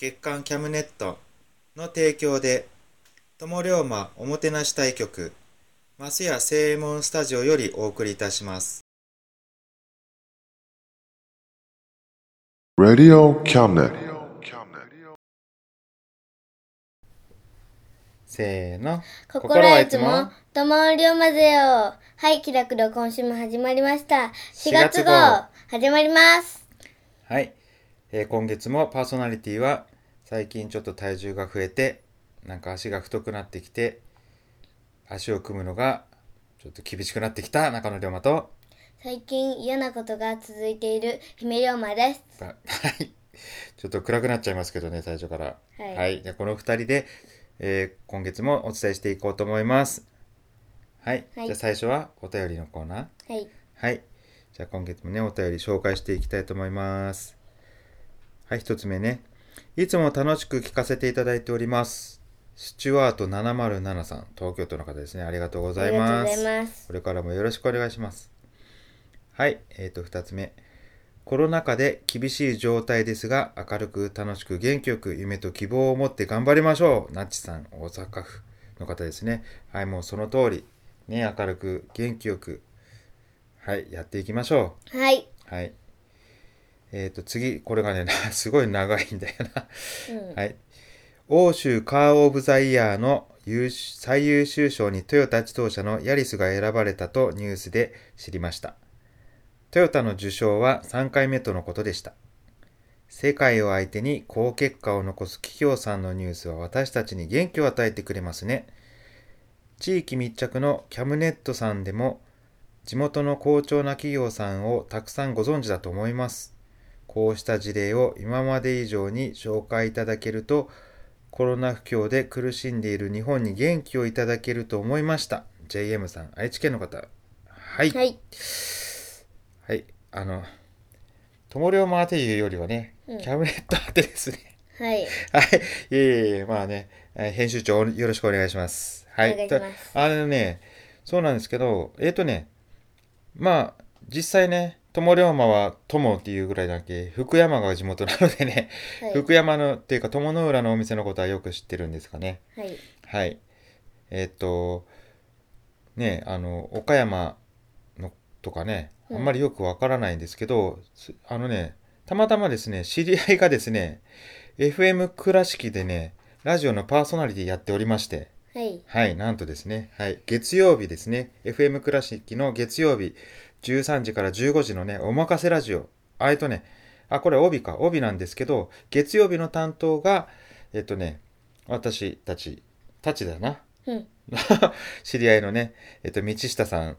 月刊キャムネットの提供で友龍馬おもてなし対局マスヤ正右衛門スタジオよりお送りいたします Radio Cabinet. せーの。心はいつも、友龍馬ぜよ。はい、気楽で今週も始まりました。4 4月号、始まります。はい、えー今月もパーソナリティは最近ちょっと体重が増えてなんか足が太くなってきて足を組むのがちょっと厳しくなってきた中野龍馬と最近嫌なことが続いている姫龍馬です。が はいちょっと暗くなっちゃいますけどね最初からはいじゃあこの2人で、えー今月もお伝えしていこうと思いますはい、はいじゃあ最初はお便りのコーナーはい。はい。じゃあ今月もね、お便り紹介していきたいと思います。はい、一つ目ね。いつも楽しく聞かせていただいております。スチュワート707さん、東京都の方ですね。ありがとうございます。ますこれからもよろしくお願いします。はい、えーと、二つ目。コロナ禍で厳しい状態ですが、明るく楽しく元気よく夢と希望を持って頑張りましょう。ナッチさん、大阪府の方ですね。はい、もうその通り。ね、明るく元気よくはい、やっていきましょはい。う。はい。えっ、と、次、これがね、な すごい長いんだよな。うん。はい。欧州カー・オブ・ザ・イヤーの最優秀賞にトヨタ自動車のヤリスが選ばれたとニュースで知りました。トヨタの受賞は3回目とのことでした。世界を相手に好結果を残す企業さんのニュースは私たちに元気を与えてくれますね。地域密着のキャムネットさんでも地元の好調な企業さんをたくさんご存知だと思います。こうした事例を今まで以上に紹介いただけるとコロナ不況で苦しんでいる日本に元気をいただけると思いました。JM さん、愛知県の方。はい。はい。はい。あの、友龍馬宛ていうよりはね、うんキャブネット宛てですね。はい。はい。いえいえまあね、えー編集長よろしくお願いします。はい。あのね、そうなんですけど、えっ、とね、まあ、実際ね、友龍馬は友っていうぐらいだけ、福山が地元なのでね、はい。福山のっていうか友の浦のお店のことはよく知ってるんですかね。はい。はい。えっと、ね、あの、岡山のとかね、あんまりよくわからないんですけど、すあのね、たまたまですね、知り合いがですね、FM 倉敷でね、ラジオのパーソナリティやっておりまして、はい。はい、なんとですね、はい、月曜日ですね、FM 倉敷の月曜日、13時から15時のね、おまかせラジオ。あえっとね、あ、これ帯か、帯なんですけど、月曜日の担当が、えっとね、私たち、たちだな。うん。知り合いのね、えっと、道下さん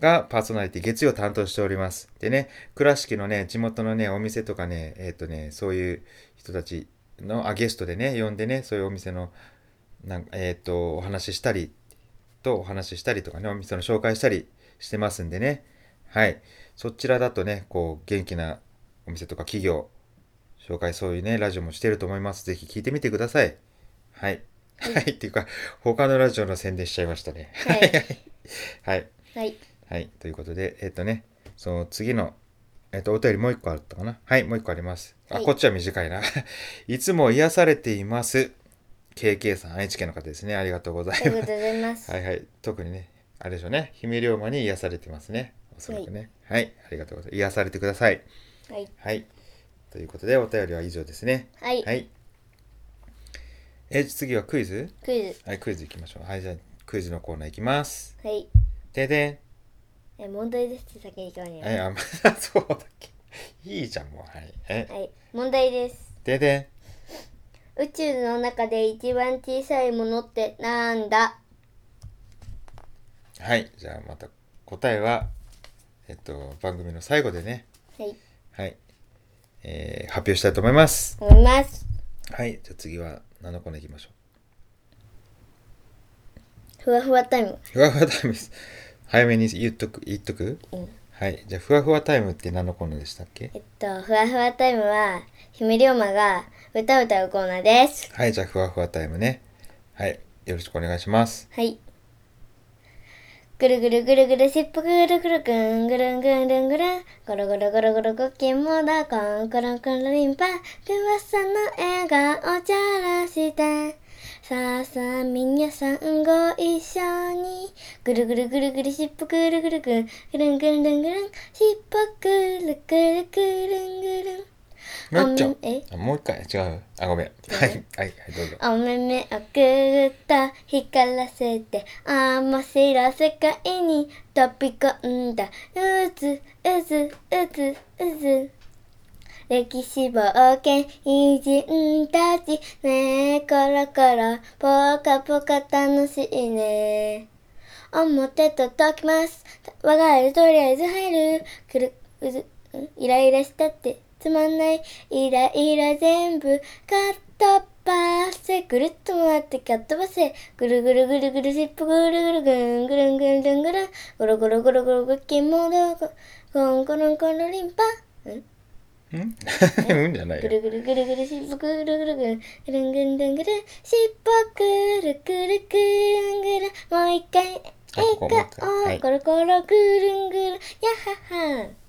がパーソナリティ月曜担当しております。でね、倉敷のね、地元のね、お店とかね、えっとね、そういう人たちの、あ、ゲストでね、呼んでね、そういうお店の、なんえっと、お話ししたり、とお話ししたりとかね、お店の紹介したりしてますんでね。はい。そちらだとね、こう、元気なお店とか企業、紹介そういうね、ラジオもしてると思います。ぜひ聞いてみてください。はい。はい。っていうか、他のラジオの宣伝しちゃいましたね。はい。はい。はい。はい。ということで、えっ、とね、その次の、えっ、と、お便りもう一個あったかな？はい、もう一個あります。あ、はいこっちは短いな。いつも癒されています。KK さん、愛知県の方ですね。ありがとうございます。ありがとうございます。はいはい。特にね、あれでしょうね。姫龍馬に癒されてますね。おそらくね。はい。ありがとうございます。癒されてください。はい。はい。ということで、お便りは以上ですね。はい。はい。え、次はクイズ？クイズ。はい、クイズいきましょう。はい、じゃあ、クイズのコーナーいきます。はい。ででえ、問題ですって先に言わん。ねえ、あ、まあ、そうだっけ。いいじゃん、もう。はい。え、はい。問題です。でで宇宙の中で一番小さいものってなんだ？ん。はい。じゃあ、また、答えは、えっと、番組の最後でね、はい。はい。えー発表したいと思います。思います。はい。じゃあ次は、何のコーナーいきましょふわふわタイム。う。ふわふわタイムです。早めに言っとく、言っとく？うん。はい。じゃあ、ふわふわタイムって何のコーナーでしたっけ？えっと、ふわふわタイムは、姫龍馬が歌を歌うコーナーです。はい。じゃあ、ふわふわタイムね。はい。よろしくお願いします。はい。ぐるぐるぐるぐるしっぽぐるぐるぐんぐるんぐるんぐるんぐるんゴロゴロゴロゴロごきもだこんころんころりんぱ噂の笑顔じゃらしてさあさあ皆さんご一緒にぐるぐるぐるぐるしっぽぐるぐるぐんぐるんぐるんぐるんぐるんしっぽぐるぐるぐるんぐるんもう一丁あもう一回違うあごめんはいはいはいどうぞお目目をぐっと光らせて面白い世界に飛び込んだうずうずうずうず歴史冒険偉人たちねえコロコロポカポカ楽しいね表届きます我が家でとりあえず入るくるうずんイライラしたってつまんないイライラ全部かっ飛ばせ。ぐるっと回ってかっ飛ばせ。ぐるぐるぐるぐるしっぽぐるぐるぐんぐるんぐるんぐるんぐる。んゴロゴロゴロゴロごきもどこコンコロンコロリンパんんうんじゃないよぐるぐるぐるぐるしっぽぐるぐるぐるぐるんぐるんぐるんぐるんしっぽぐるぐるぐるんぐるんもう一回あここもう一回はい笑顔コロコロぐるんぐるんやっはっは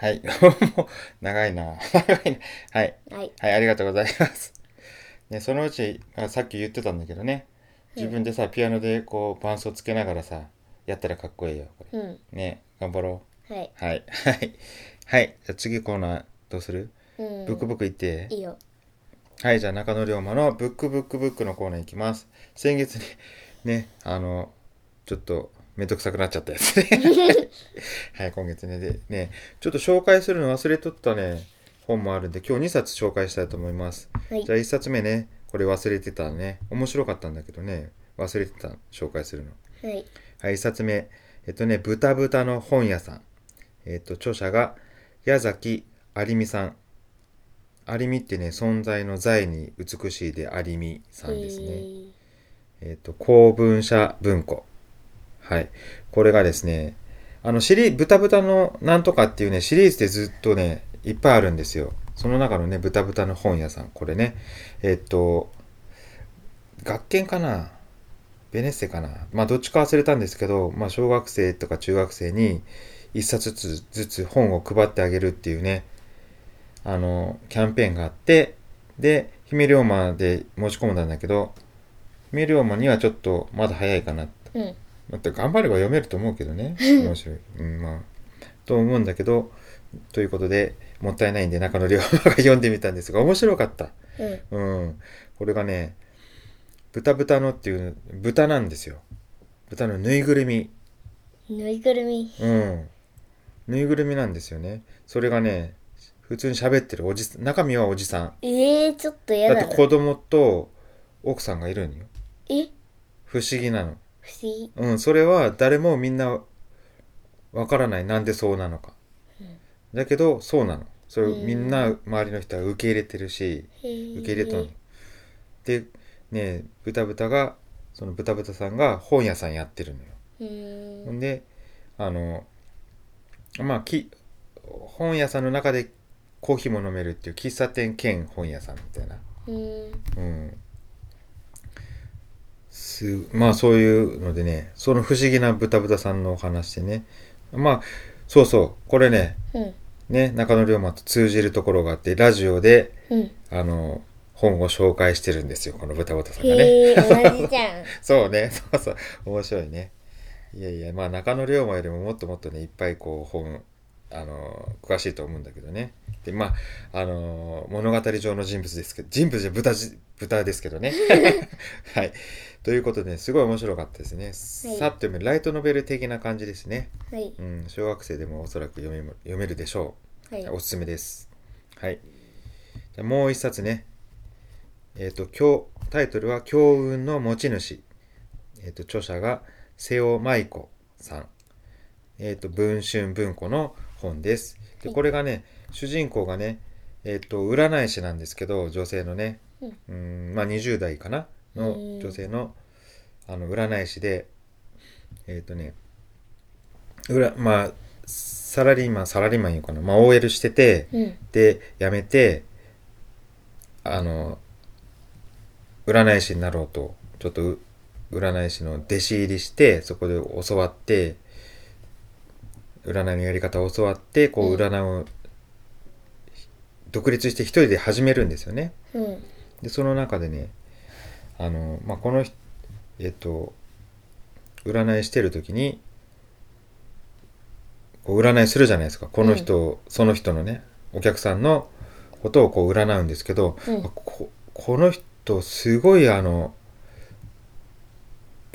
はい。もう長いな。長いなはい。はい。はいありがとうございます。ねそのうちあさっき言ってたんだけどね。自分でさピアノでこう伴奏つけながらさやったらかっこいいよこれ。うん。ね頑張ろはい、うはい。はい。はい。じゃあ次コーナーどうする？うん、ブックブックいって？いいよ。はい、じゃあ中野龍馬のブックブックブックのコーナーいきます。先月にね、あの、ちょっとめんどくさくなっちゃったやつね。はい、今月ね。で、ね、ちょっと紹介するの忘れとったね、本もあるんで、今日2冊紹介したいと思います。はいじゃあ1冊目ね、これ忘れてたね。面白かったんだけどね、忘れてた、紹介するの。はいはい、1冊目。えっとね、豚豚の本屋さん。えっと、著者が矢崎有美さん。有美ってね、存在の在に美しいで有美さんですね。えーえっと、公文社文庫。はい。これがですね、あの、シリ、豚豚のなんとかっていうね、シリーズでずっとね、いっぱいあるんですよ。その中のね、豚豚の本屋さん。これね、えっと、学研かな？ベネッセかな？まあ、どっちか忘れたんですけど、まあ、小学生とか中学生に一冊ずつずつ本を配ってあげるっていうね、あの、キャンペーンがあって、で、姫龍馬で申し込んだんだけど、姫龍馬にはちょっとまだ早いかな。うんまた頑張れば読めると思うけどね。面白い。うん、まあ、と思うんだけど、ということで、もったいないんで中野龍馬が読んでみたんですが、面白かった。うんうん。これがね、豚豚のっていう、豚なんですよ。豚のぬいぐるみ。ぬいぐるみうん。ぬいぐるみなんですよね。それがね、普通に喋ってるおじさん、中身はおじさん。えー、ちょっとやだなだって子供と奥さんがいるんよ。え？不思議なの。不思議うん、それは誰もみんなわからない。なんでそうなのか。だけど、そうなの。それをみんな周りの人は受け入れてるし、受け入れたの。で、ね、ブタブタが、そのブタブタさんが本屋さんやってるのよ。ほんで、あの、まあ、き、本屋さんの中でコーヒーも飲めるっていう喫茶店兼本屋さんみたいな。うん。すまあそういうのでねその不思議な豚豚さんのお話でねまあそうそうこれねうんね中野龍馬と通じるところがあってラジオでうんあの本を紹介してるんですよこの豚豚さんがね。へえ同じじゃん そうね、そうそう、面白いね。いやいや、まあ中野龍馬よりももっともっとね、いっぱいこう本、あの詳しいと思うんだけどね。で、まあ、あの物語上の人物ですけど、人物じゃ豚じ、豚ですけどね。はい。ということで、すごい面白かったですね。さっと読める、ライトノベル的な感じですね。はいうん、小学生でもおそらく読めも読めるでしょう。はいおすすめです。はい。じゃあもう一冊ね。えっ、と、今日、タイトルは、強運の持ち主。えっ、と、著者が、瀬尾舞子さん。えっ、と、文春文庫の本です。で、はい。これがね、主人公がね、えっ、と、占い師なんですけど、女性のね、うん。うん、まあ20代かな？のうん女性の、あの、占い師で、えっ、とね、裏、まあ、サラリーマン、サラリーマンいうかな、まあ OL してて、うん。で、辞めて、あの、占い師になろうと、ちょっとう占い師の弟子入りして、そこで教わって、占いのやり方を教わって、こう、うん占いを、独立して一人で始めるんですよね。うんで、その中でね、あの、まあ、この人、えっと、占いしてる時に、こう占いするじゃないですか。この人、その人のね、お客さんのことをこう占うんですけど、うんあここの人、すごいあの、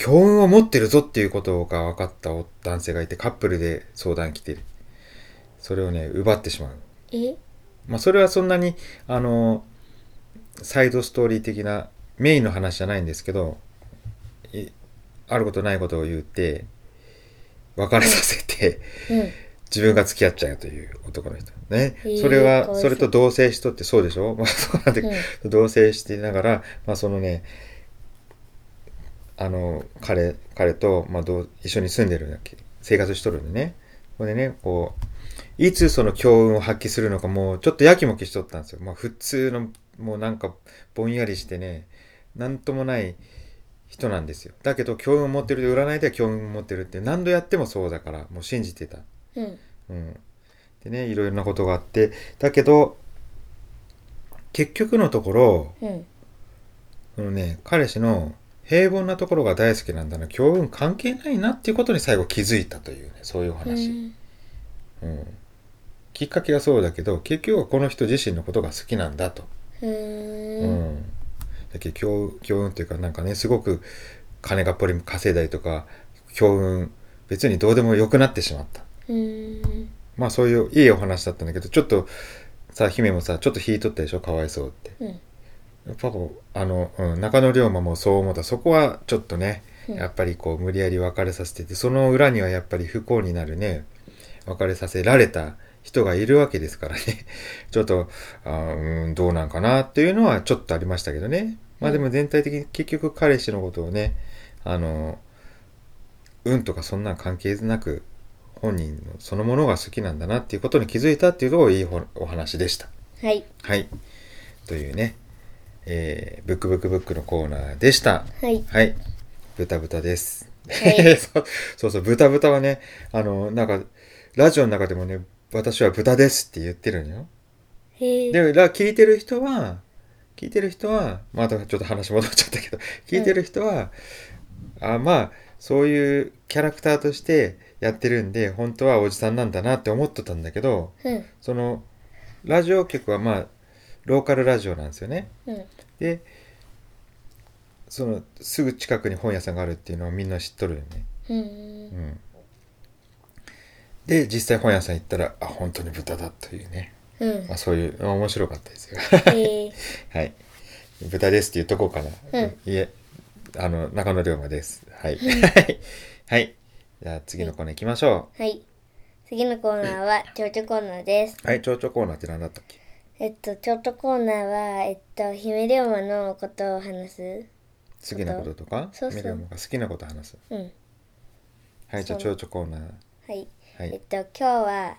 強運を持ってるぞっていうことが分かった男性がいて、カップルで相談来て、それをね、奪ってしまう。え？まあ、それはそんなに、あの、サイドストーリー的なメインの話じゃないんですけど、いあることないことを言って、別れさせて、うん自分が付き合っちゃうという男の人。ねへ。ーそれは、それと同棲しとってそうでしょ？まあ、そうなんで、うん同棲してながら、まあ、そのね、あの、彼、彼と、まあ、どう一緒に住んでるんだっけ生活しとるんでね。これでね、こう、いつその強運を発揮するのかもうちょっとやきもきしとったんですよ。まあ普通のもうなんかぼんやりしてね、なんともない人なんですよ。だけど強運を持ってるで占いでは強運を持ってるって何度やってもそうだからもう信じてた。うんうん。でね、いろいろなことがあって、だけど結局のところ、うんこのね、彼氏の平凡なところが大好きなんだな、強運関係ないなっていうことに最後気づいたというね、そういうお話。うん、きっかけがそうだけど結局はこの人自身のことが好きなんだと。ううん。ん、だけど強強運っていうかなんかねすごく金がっぽり稼いだりとか強運別にどうでもよくなってしまった。うん。まあそういういいお話だったんだけどちょっとさ姫もさちょっと引いとったでしょ？かわいそうって。うんやっぱこうあの、うん、中野龍馬もそう思った。そこはちょっとねうん。やっぱりこう無理やり別れさせててその裏にはやっぱり不幸になるね別れさせられた人がいるわけですからね。ちょっとあーうんどうなんかなっていうのはちょっとありましたけどね。まあでも全体的に結局彼氏のことをねあの運とかそんなん関係なく本人のそのものが好きなんだなっていうことに気づいたっていうのがいいおお話でした。はい。はい。というね、えー、ブックブックブックのコーナーでした。はいはい。豚豚です。はい そうそうそう、豚豚はね、あの、なんか、ラジオの中でもね、私は豚ですって言ってるのよ。へえで、ラ聞いてる人は、聞いてる人は、またちょっと話戻っちゃったけど、聞いてる人は、あまあ、そういうキャラクターとしてやってるんで、本当はおじさんなんだなって思ってたんだけど、うんそのラジオ局はまあローカルラジオなんですよね。うん。でそのすぐ近くに本屋さんがあるっていうのはみんな知っとるよね。ううん。ん。で実際本屋さん行ったらあ本当に豚だというね、うん。まあ、そういうあ面白かったですよ。へえ。はい。豚ですって言っとこうかな、うん。いえあの中野龍馬です。はい。はい はい。じゃあ次のコーナー行きましょはい。次のコーナーは蝶々コーナーです。うはい蝶々コーナーって何だったっけ？えっと蝶々コーナーはえっと姫龍馬のことを話す。好きなこととか？そうそう。ミリアムが好きなこと話す。うん。はいじゃあそう蝶々コーナー。はい。はい。えっと今日は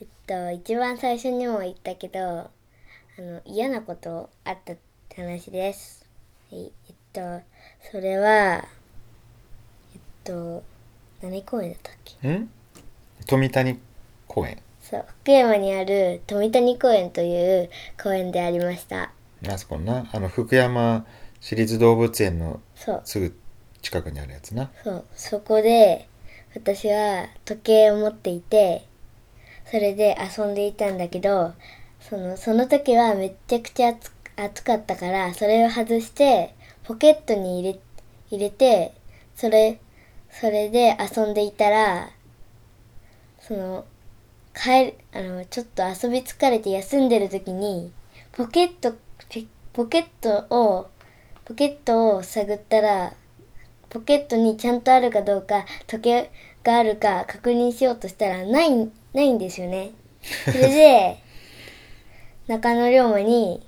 えっと一番最初にも言ったけどあの嫌なことあったって話です。はい、えっとそれはえっと何公園だったっけ？ん？富谷公園そう福山にある富谷公園という公園でありました。あそこな？あの福山市立動物園のそう。すぐ近くにあるやつな。そう。そこで私は時計を持っていてそれで遊んでいたんだけどそのその時はめっちゃくちゃ暑暑かったからそれを外してポケットに入れ入れてそれそれで遊んでいたらその帰るあのちょっと遊び疲れて休んでる時にポケットポケットをポケットを探ったらポケットにちゃんとあるかどうか時計があるか確認しようとしたらないないんですよね。それで 中野龍馬に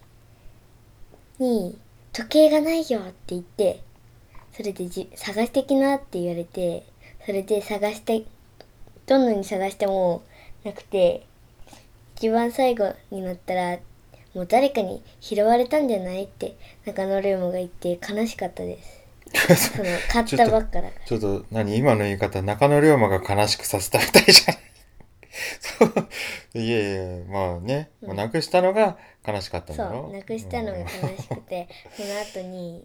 に時計がないよって言ってそれでじ探してきなって言われてそれで探してどんなに探してもなくて一番最後になったらもう誰かに拾われたんじゃないって中野龍馬が言って悲しかったです。その買ったばっかだから。ちょっと何今の言い方中野龍馬が悲しくさせたみたいじゃない。そう。いやいやまあね、もうなくしたのが悲しかったんだろそう、なくしたのが悲しくて、その後に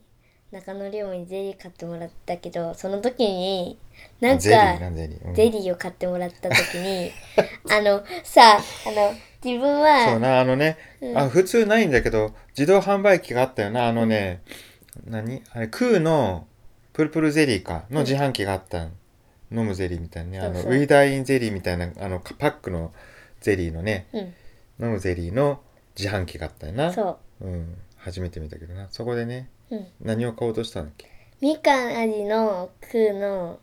中野龍馬にゼリー買ってもらったけど、その時に、なんか、ゼリーなゼリー、うん。ゼリーを買ってもらった時に、あの、さ、あの、自分は、そうなあのね、あ普通ないんだけど自動販売機があったよな。あのね、何？あれクーのプルプルゼリーかの自販機があったん飲むゼリーみたいなね。あのウィダーインゼリーみたいなあのパックのゼリーのねうん、飲むゼリーの自販機があったよな、そうん、初めて見たけどな。そこでねう、うん。何を買おうとしたんだっけ？みかん味のクーの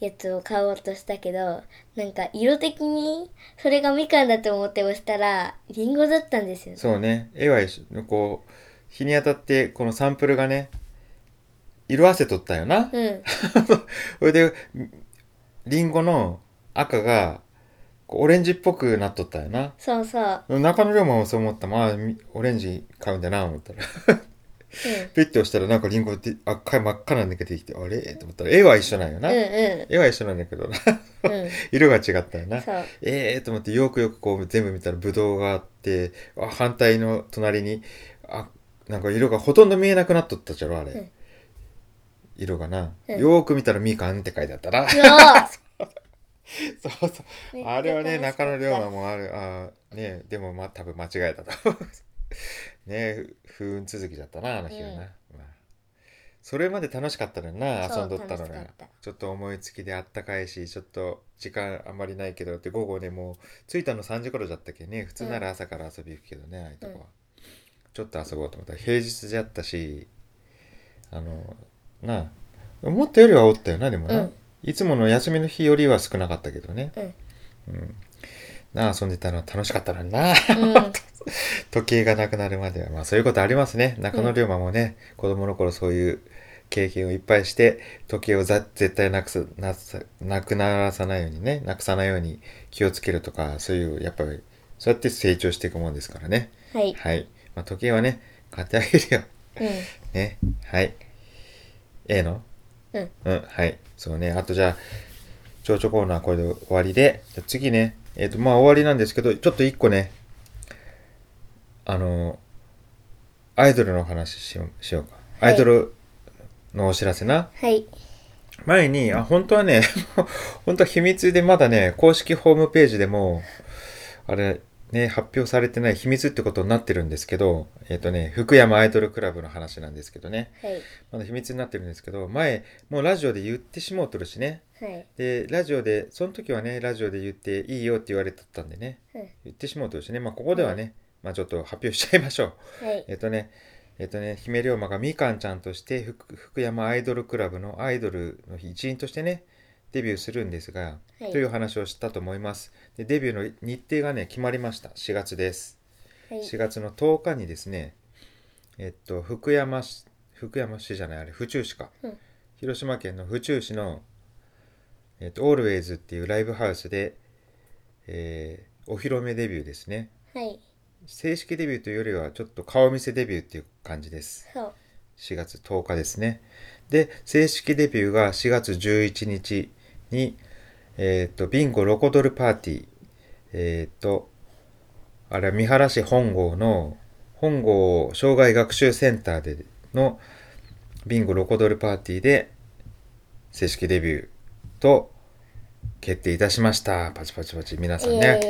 やつを買おうとしたけど、なんか色的にそれがみかんだと思って押したら、リンゴだったんですよね。そうね絵は一緒こう日に当たってこのサンプルがね色あせとったよな、うん。それで、リンゴの赤が、こうオレンジっぽくなっとったよな。そうそう。中野龍馬もそう思ったまあ、みオレンジ買うんだな、思ったら。ピッて押したらなんかリンゴって赤い真っ赤なんだけど出てきて、あれ？と思ったら、絵は一緒なんよな。うん。うん絵は一緒なんだけどな。うん。うん。色が違ったよな。そう。ええー、と思ってよくよくこう全部見たらブドウがあって、あ反対の隣に、あ、なんか色がほとんど見えなくなっとったじゃろ、あれ。うん色がな、うんよーく見たらみかんって書いてあったな。そう そうそう。あれはね、中野龍馬もある、あーね、でもまあ多分間違えたと。ね、不運続きだったな、あの日はな。うんまあそれまで楽しかったのにな、そう遊んどったのが楽しかった。ちょっと思いつきであったかいし、ちょっと時間あんまりないけどって、午後ね、もう着いたの3時頃だったっけね、普通なら朝から遊び行くけどね、ああいうとこは。ちょっと遊ぼうと思ったら、平日じゃったし、あの、なあ、思ったよりはおったよな、でもな。うんいつもの休みの日よりは少なかったけどね。うん。うん。なあ、遊んでたのは楽しかったのにな。うん。時計がなくなるまでは。まあそういうことありますね。中野龍馬もね、子供の頃そういう経験をいっぱいして、時計をざ絶対なくす、なさなくならさないようにね、なくさないように気をつけるとか、そういう、やっぱり、そうやって成長していくもんですからね。はい。はい。まあ時計はね、買ってあげるよ。うん。ね。はい。ええの？うん。うん、はい。そうね。あとじゃあ、蝶々コーナーこれで終わりで、じゃあ次ね、えっ、と、まあ終わりなんですけど、ちょっと一個ね、あの、アイドルの話しようしようか。はいアイドルのお知らせな。はい。前に、あ、本当はね、本当は秘密でまだね、公式ホームページでも、あれ、ね、発表されてない秘密ってことになってるんですけど、えっ、とね、福山アイドルクラブの話なんですけどね。はい。まだ秘密になってるんですけど、前、もうラジオで言ってしもうとるしね。はい。で、ラジオで、その時はね、ラジオで言っていいよって言われてたんでね、うん言ってしもうとるしね、まあここではね、まあちょっと発表しちゃいましょう。はい。えっとね、えっとね、姫龍馬がみかんちゃんとして福福山アイドルクラブのアイドルの一員としてね、デビューするんですが、はいという話をしたと思います。で、デビューの日程がね、決まりました。4月です。はい。4月の10日にですね、えっと、福山市、福山市じゃない、あれ、府中市か。うん広島県の府中市の、えっと、オールウェイズっていうライブハウスで、えーお披露目デビューですね。はい。正式デビューというよりは、ちょっと顔見せデビューっていう感じです。そう。4月10日ですね。で、正式デビューが4月11日に、えっ、と、ビンゴロコドルパーティー、えっ、と、あれは三原市本郷の本郷障害学習センターでのビンゴロコドルパーティーで正式デビューと決定いたしました。パチパチパチ。皆さんイね。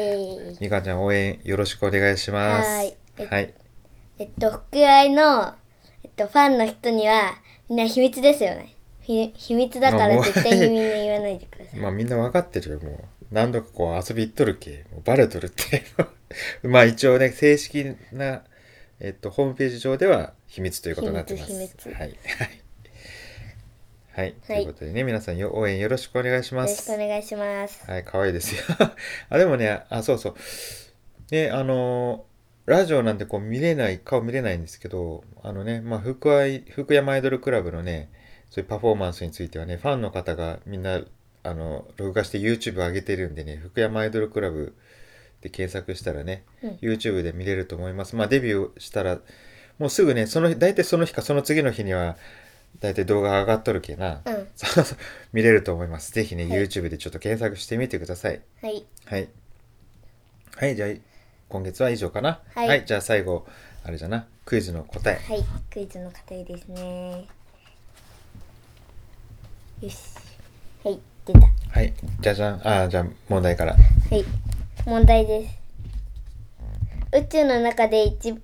みかちゃん応援よろしくお願いします。はいはい。えっと、福愛の、えっと、ファンの人には、みんな秘密ですよね。ひ秘密だから絶対にみんな言わないでください。まあみんなわかってるよ、もう。何度かこう遊び行っとるけ。もうバレとるって。まあ一応ね、正式な、えっと、ホームページ上では秘密ということになってます。はい。はい。はい。ということでね、皆さんよ応援よろしくお願いしますよろしくお。願いします。はい、可愛いですよ。あ、でもね、あ、そうそう。ね、あのーラジオなんてこう見れない、顔見れないんですけど、あのね、まあ、福愛、福山アイドルクラブのね、そういうパフォーマンスについてはね、ファンの方がみんな、あの、録画して YouTube 上げてるんでね、福山アイドルクラブで検索したらね、うん YouTube で見れると思います。まあ、デビューしたら、もうすぐね、その日、大体その日かその次の日には、大体動画上がっとるけな、うん。見れると思います。ぜひね、はい YouTube でちょっと検索してみてください。はい。はい。はい、じゃあ、今月は以上かな。はいじゃあ最後、あれじゃな、クイズの答え。はい。クイズの答えですね。よし。はい。出た。はい、じゃじゃん。あーじゃあ問題から。はい。問題です。宇宙の中で一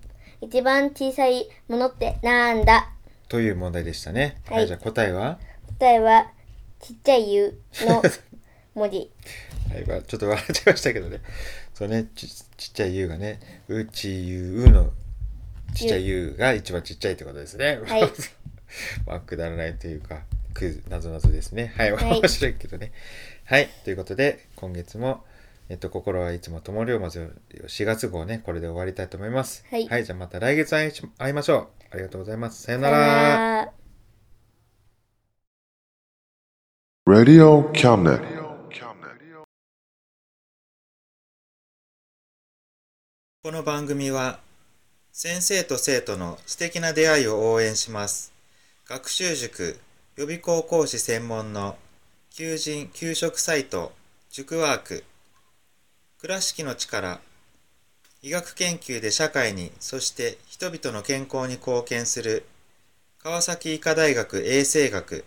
一番小さいものってなんだ？という問題でしたね。はいじゃあ答えは？答えは、ちっちゃい U の文字。はい、まあちょっと笑っちゃいましたけどね。そうね、ちちっちゃい U がね、うちゆうのちっちゃい U が一番ちっちゃいってことですね。はい まあ、くだらないというか、クイズ、なぞなぞですね。はい、はい面白いけどね。はい、ということで、今月も、えっと、心はいつもともりをまず4月号ね、これで終わりたいと思います。はいじゃあまた来月会いし会いましょう。ありがとうございます。さよな。ら。Radio Cabinet. この番組は先生と生徒の素敵な出会いを応援します学習塾予備校講師専門の求人・給食サイト塾ワーク倉敷の力医学研究で社会にそして人々の健康に貢献する川崎医科大学衛生学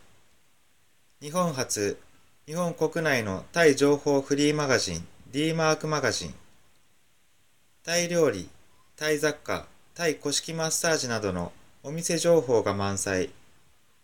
日本初日本国内のタイ情報フリーマガジン D マークマガジンタイ料理、タイ雑貨、タイ古式マッサージなどのお店情報が満載。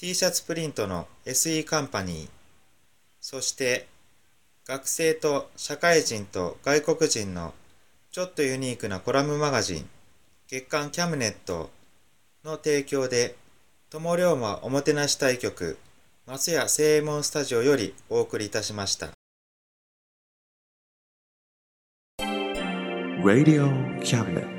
t シャツプリントの SE カンパニーそして学生と社会人と外国人のちょっとユニークなコラムマガジン月刊キャムネットの提供で友龍馬おもてなし対局松屋正右衛門スタジオよりお送りいたしました Radio Cabinet.